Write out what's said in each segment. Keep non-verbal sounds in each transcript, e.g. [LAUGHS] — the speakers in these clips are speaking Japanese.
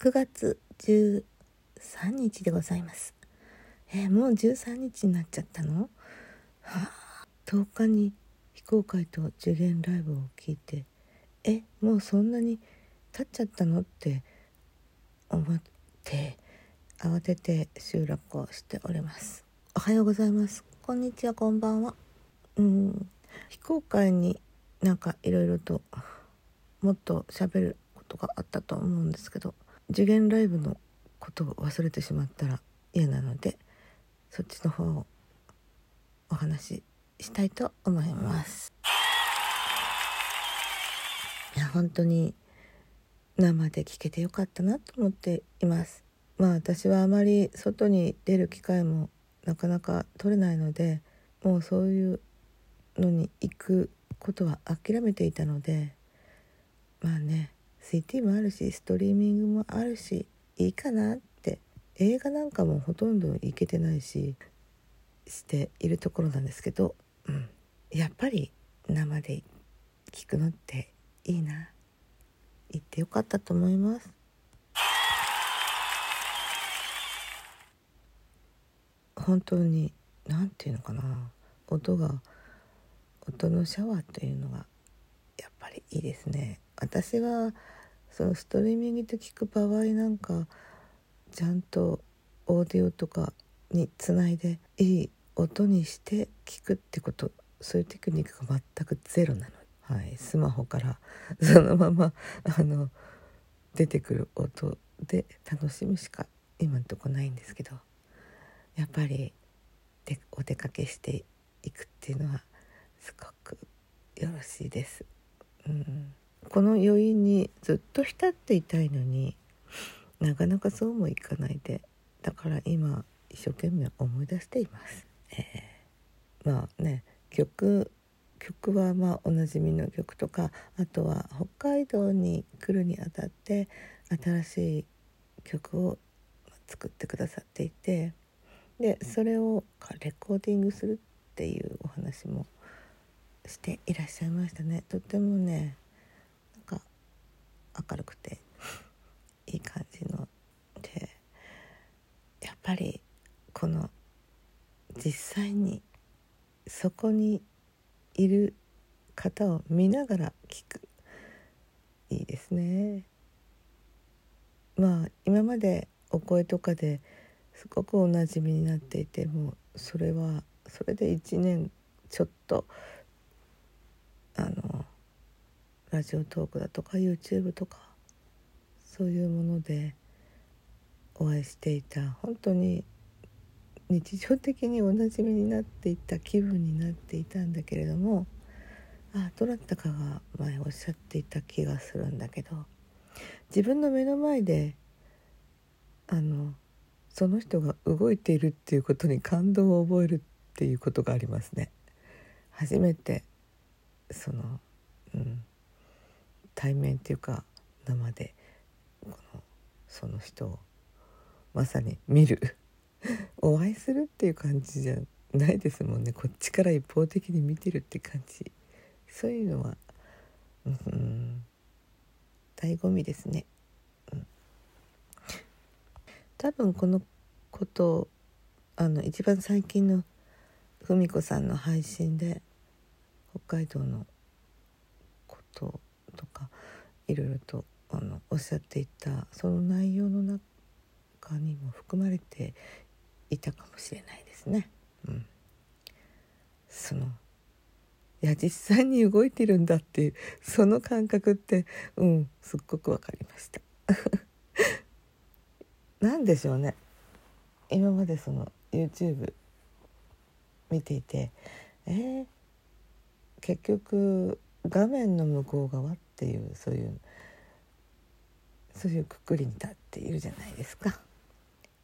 9月13日でございます。えー、もう13日になっちゃったの？はあ。10日に非公開と次元ライブを聞いてえもうそんなに経っちゃったの？って思って慌てて収録をしております。おはようございます。こんにちはこんばんは。うん。非公開になんかいろいろともっと喋ることがあったと思うんですけど次元ライブのことを忘れてしまったら嫌なのでそっちの方をお話ししたいと思います。いや本当に生で聞けてよかったなと思っています。まあ私はあまり外に出る機会もなかなか取れないのでもうそういうのに行くことは諦めていたのでまあね CT もあるしストリーミングもあるしいいかなって。映画なんかもほとんど行けてないししているところなんですけど、うん、やっぱり生で聞くのっていいな。行ってよかったと思います。本当に何て言うのかな。音が音のシャワーというのがやっぱりいいですね。私はそのストリーミングで聞く場合なんかちゃんとオーディオとかにつないでいい音にして聞くってこと。そういうテクニックが全くゼロなの、はい、スマホから [LAUGHS] そのままあの出てくる音で楽しむしか今んとこないんですけど。やっぱりでお出かけしていくっていうのはすごくよろしいです。うん、この余韻にずっと浸っていたいのになかなかそうもいかないでだから今一生懸命思い出しています。えー、まあね曲曲はまあおなじみの曲とかあとは北海道に来るにあたって新しい曲を作ってくださっていてでそれをレコーディングするっていうお話もしていらっしゃいましたねとってもね明るくていい感じの。でやっぱりこの実際にそこにいる方を見ながら聞く。いいですね。まあ今までお声とかですごくおなじみになっていてもそれはそれで1年ちょっとあのラジオトークだとか YouTube とかそういうものでお会いしていた本当に日常的におなじみになっていた気分になっていたんだけれどもあどなたかが前おっしゃっていた気がするんだけど自分の目の前であのその人が動いているっていうことに感動を覚えるっていうことがありますね。初めてその、うん、対面っていうか生でこのその人をまさに見る [LAUGHS] お会いするっていう感じじゃないですもんね。こっちから一方的に見てるって感じ。そういうのは、うん、醍醐味ですね。うん。多分このことあの一番最近の文子さんの配信で北海道のことをとかいろいろとあのおっしゃっていたその内容の中にも含まれていたかもしれないですね。うん、そのいや実際に動いてるんだっていうその感覚ってうんすっごく分かりました。[LAUGHS] 何でしょうね今までその YouTube 見ていてえー、結局画面の向こう側っていうそういうそういうくくりに立っているじゃないですか。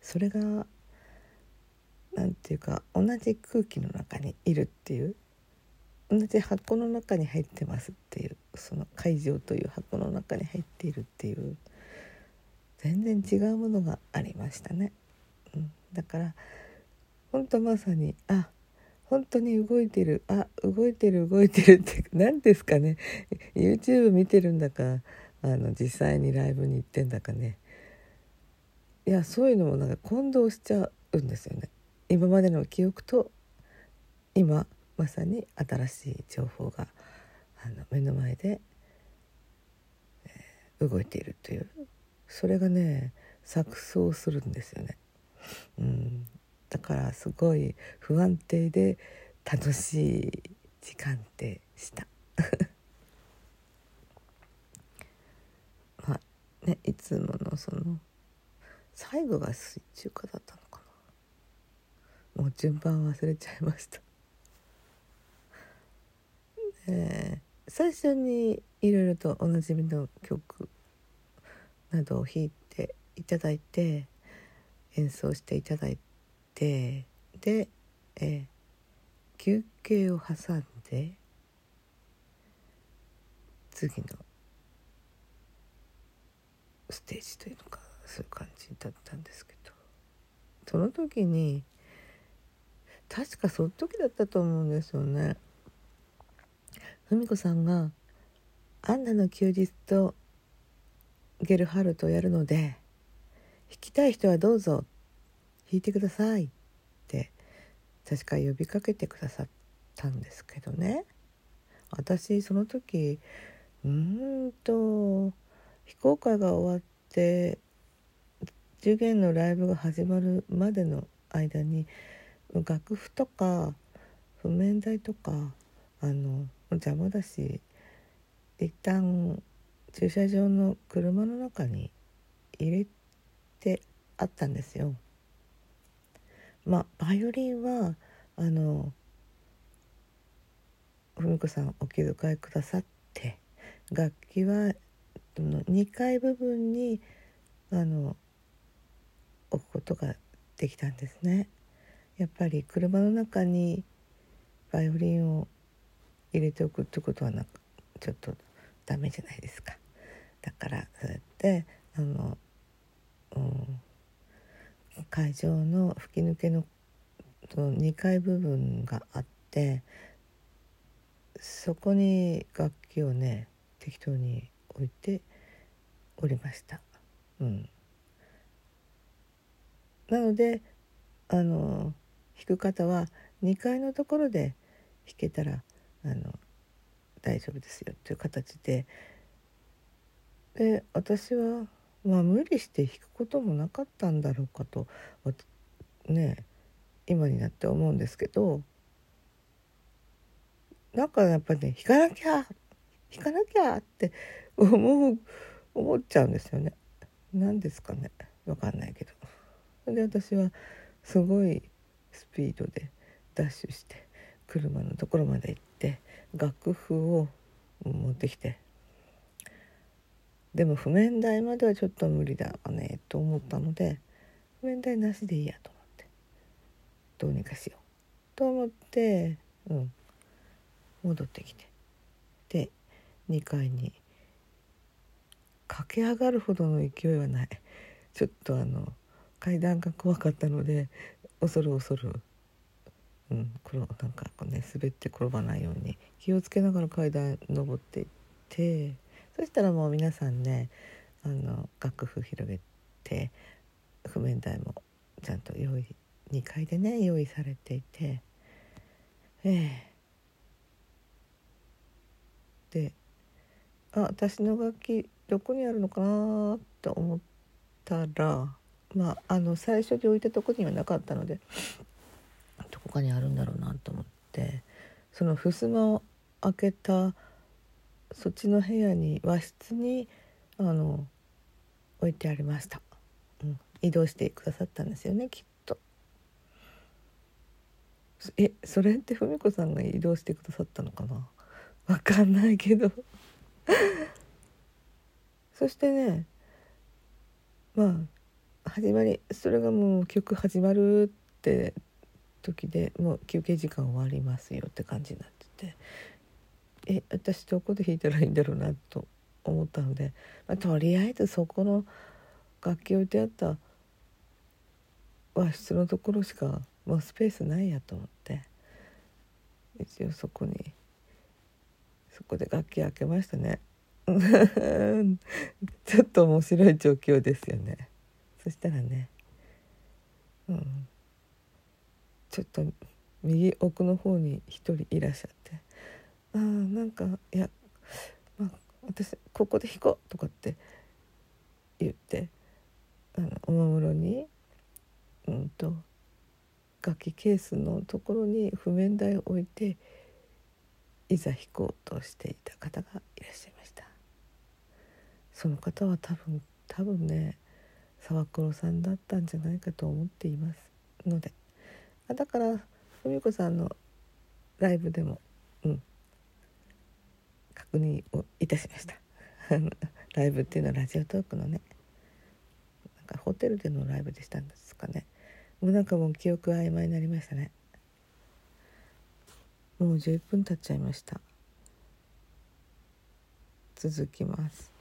それが何て言うか同じ空気の中にいるっていう同じ箱の中に入ってますっていうその会場という箱の中に入っているっていう全然違うものがありましたね。うん、だから本当まさにあ本当に動いてる。あ動いてる動いてるって [LAUGHS] 何ですかね。YouTube 見てるんだかあの実際にライブに行ってんだかね。いやそういうのもなんか混同しちゃうんですよね。今までの記憶と今まさに新しい情報があの目の前で、え、動いているという。それがね錯綜するんですよね。うん、だからすごい不安定で楽しい時間でした。[LAUGHS] まあねいつものその最後が水中華だったのかなもう順番忘れちゃいました [LAUGHS] えー、最初にいろいろとおなじみの曲などを弾いていただいて演奏していただいてで、え、休憩を挟んで次のステージというのかそういう感じだったんですけどその時に確かその時だったと思うんですよね。文子さんが「アンナの休日」とゲルハルトをやるので弾きたい人はどうぞ弾いてくださいって確か呼びかけてくださったんですけどね私その時うんと非公開が終わって受験のライブが始まるまでの間に楽譜とか譜面台とかあの邪魔だし一旦駐車場の車の中に入れてあったんですよ。まあバイオリンはあの文子さんお気遣いくださって楽器は2階部分にあの置くことができたんですね。やっぱり車の中にバイオリンを入れておくってことはなんかちょっとダメじゃないですか。だからそうやってあの、会場の吹き抜けの2階部分があってそこに楽器をね適当に置いておりました。うん、なのであの弾く方は2階のところで弾けたらあの大丈夫ですよという形でで私は、まあ、無理して弾くこともなかったんだろうかとね今になって思うんですけどなんかやっぱりね弾かなきゃ弾かなきゃって思う思っちゃうんですよね。何ですかねわかんないけど。で私はすごいスピードでダッシュして車のところまで行って楽譜を持ってきてでも譜面台まではちょっと無理だわねと思ったので譜面台なしでいいやと思って。どうにかしよう。と思って、うん、戻ってきて。で2階に駆け上がるほどの勢いはない。ちょっとあの階段が怖かったので恐る恐る。うん、これなんかこうね滑って転ばないように気をつけながら階段登っていってそしたらもう皆さんねあの楽譜広げて譜面台もちゃんと用意2階でね用意されていてええ。であ私の楽器どこにあるのかなと思ったらまああの最初に置いたとこにはなかったので他にあるんだろうなと思ってその襖を開けたそっちの部屋に和室にあの置いてありました、うん、移動してくださったんですよねきっと。えそれって文子さんが移動してくださったのかな？わかんないけど。[LAUGHS] そしてねまあ始まりそれがもう曲始まるって時でもう休憩時間終わりますよって感じになってて。え私どこで弾いたらいいんだろうなと思ったので、まあ、とりあえずそこの楽器置いてあった和室のところしかもうスペースないやと思って一応そこにそこで楽器開けましたね。[LAUGHS] ちょっと面白い状況ですよね。そしたらねうん。ちょっと右奥の方に一人いらっしゃって「あなんかいや、まあ、私ここで弾こう」とかって言ってあのおもむろにうんと楽器ケースのところに譜面台を置いていざ弾こうとしていた方がいらっしゃいました。その方は多分多分ね沢黒さんだったんじゃないかと思っていますので。だから文子さんのライブでもうんにいたしました。[LAUGHS] ライブっていうのはラジオトークのねなんかホテルでのライブでしたんですかね。もうなんかもう記憶曖昧になりましたね。もう11分経っちゃいました。続きます。